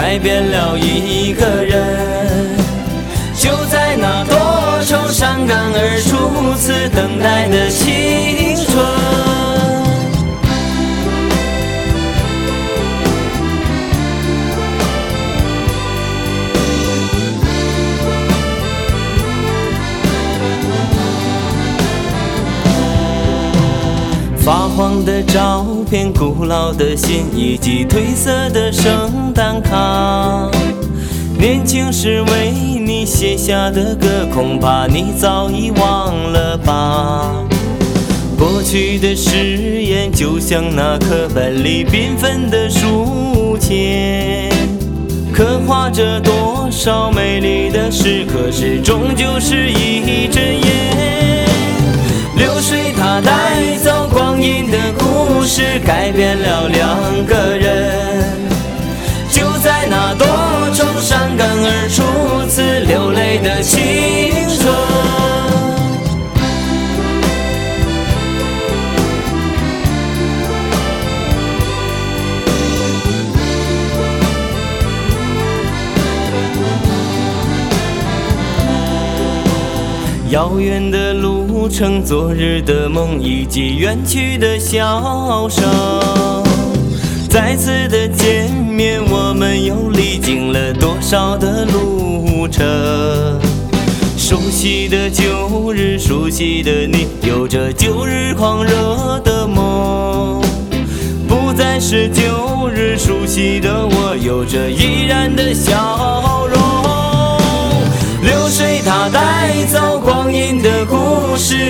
改变了一个人。就在那多愁善感而初次等待的心发黄的照片、古老的信以及褪色的圣诞卡，年轻时为你写下的歌，恐怕你早已忘了吧。过去的誓言，就像那课本里缤纷的书签，刻画着多少美丽的时刻，是终究是一阵烟改变了两个遥远的路程，昨日的梦，以及远去的笑声。再次的见面，我们又历经了多少的路程？熟悉的旧日，熟悉的你，有着旧日狂热的梦。不再是旧日熟悉的我，有着依然的笑容。